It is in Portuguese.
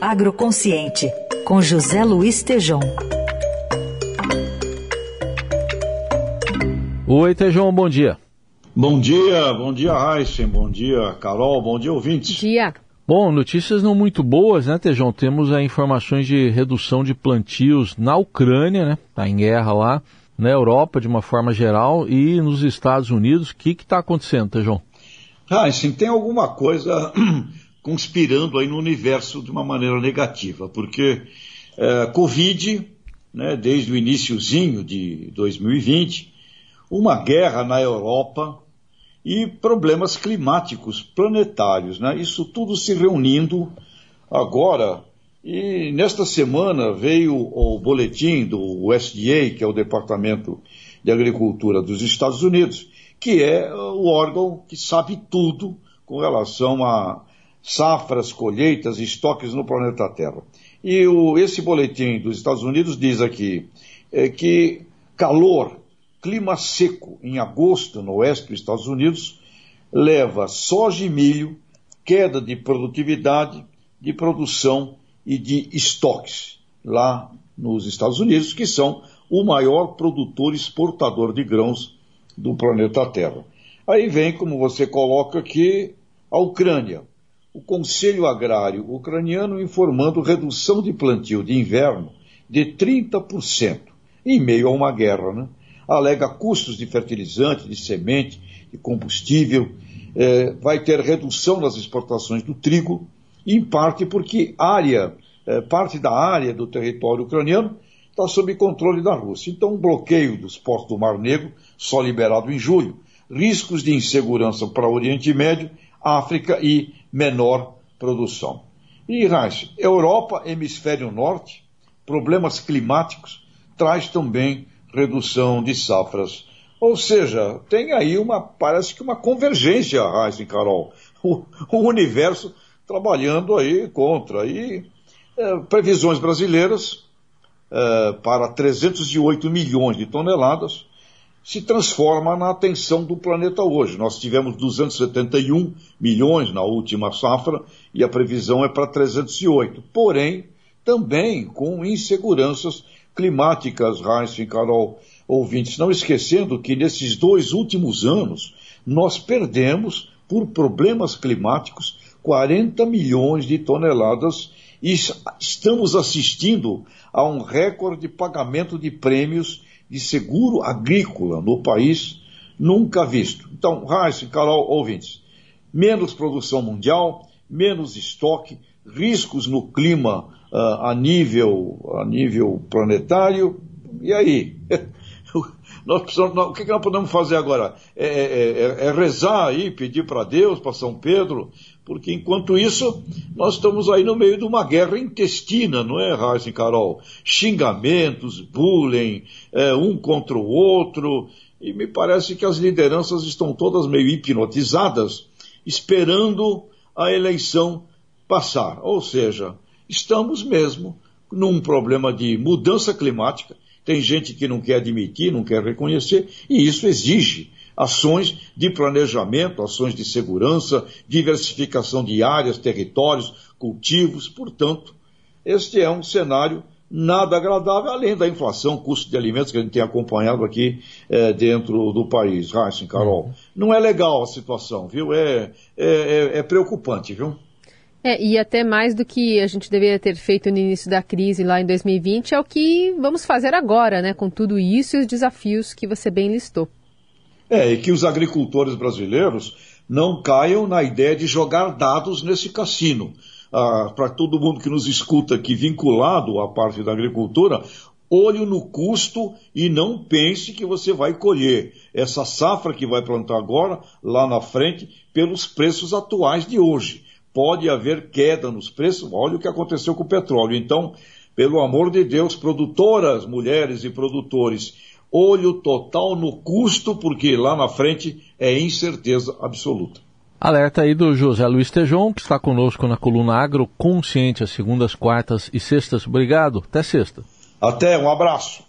Agroconsciente, com José Luiz Tejom. Oi, Tejom, bom dia. Bom dia, bom dia, Aysen, bom dia, Carol, bom dia, ouvintes. Bom dia. Bom, notícias não muito boas, né, Tejão? Temos aí informações de redução de plantios na Ucrânia, né? Está em guerra lá, na Europa de uma forma geral e nos Estados Unidos. O que está acontecendo, Tejão? Ah, sim, tem alguma coisa conspirando aí no universo de uma maneira negativa, porque é, Covid, né, desde o iníciozinho de 2020, uma guerra na Europa, e problemas climáticos planetários. Né? Isso tudo se reunindo agora. E nesta semana veio o boletim do USDA, que é o Departamento de Agricultura dos Estados Unidos, que é o órgão que sabe tudo com relação a safras, colheitas estoques no planeta Terra. E o, esse boletim dos Estados Unidos diz aqui é, que calor clima seco em agosto no oeste dos Estados Unidos leva soja e milho, queda de produtividade, de produção e de estoques lá nos Estados Unidos, que são o maior produtor exportador de grãos do planeta Terra. Aí vem, como você coloca aqui, a Ucrânia. O Conselho Agrário Ucraniano informando redução de plantio de inverno de 30%, em meio a uma guerra, né? alega custos de fertilizante, de semente, de combustível, é, vai ter redução nas exportações do trigo, em parte porque área, é, parte da área do território ucraniano está sob controle da Rússia. Então, um bloqueio dos portos do Mar Negro, só liberado em julho, riscos de insegurança para o Oriente Médio, África e menor produção. E, Reis, Europa, hemisfério norte, problemas climáticos, traz também redução de safras. Ou seja, tem aí uma, parece que uma convergência, Heisen Carol. O, o, universo trabalhando aí contra. E é, previsões brasileiras é, para 308 milhões de toneladas se transforma na atenção do planeta hoje. Nós tivemos 271 milhões na última safra e a previsão é para 308. Porém, também com inseguranças climáticas, Heinz e Carol ouvintes, não esquecendo que nesses dois últimos anos nós perdemos, por problemas climáticos, 40 milhões de toneladas e estamos assistindo a um recorde de pagamento de prêmios de seguro agrícola no país nunca visto. Então, Raíssa, Carol, ouvintes, menos produção mundial, menos estoque, riscos no clima uh, a, nível, a nível planetário. E aí? nós precisamos, o que, nós podemos fazer agora? É, é, é, é rezar aí, pedir para Deus, para São Pedro, porque enquanto isso, nós estamos aí no meio de uma guerra intestina, não é, Raíssa e Carol? Xingamentos, bullying, é, um contra o outro, e me parece que as lideranças estão todas meio hipnotizadas, esperando a eleição passar. Ou seja, estamos mesmo num problema de mudança climática. Tem gente que não quer admitir, não quer reconhecer, e isso exige ações de planejamento, ações de segurança, diversificação de áreas, territórios, cultivos. Portanto, este é um cenário nada agradável, além da inflação, custo de alimentos que a gente tem acompanhado aqui é, dentro do país. Raíssa, Carol. Não é legal a situação, viu? É, é, é, é preocupante, viu? É, e até mais do que a gente deveria ter feito no início da crise lá em 2020 é o que vamos fazer agora, né, com tudo isso e os desafios que você bem listou. É, e que os agricultores brasileiros não caiam na ideia de jogar dados nesse cassino. Ah, Para todo mundo que nos escuta aqui vinculado à parte da agricultura, olho no custo e não pense que você vai colher essa safra que vai plantar agora, lá na frente, pelos preços atuais de hoje pode haver queda nos preços. Olha o que aconteceu com o petróleo. Então, pelo amor de Deus, produtoras, mulheres e produtores, olho total no custo, porque lá na frente é incerteza absoluta. Alerta aí do José Luiz Tejon, que está conosco na coluna Agro Consciente, às segundas, quartas e sextas. Obrigado. Até sexta. Até, um abraço.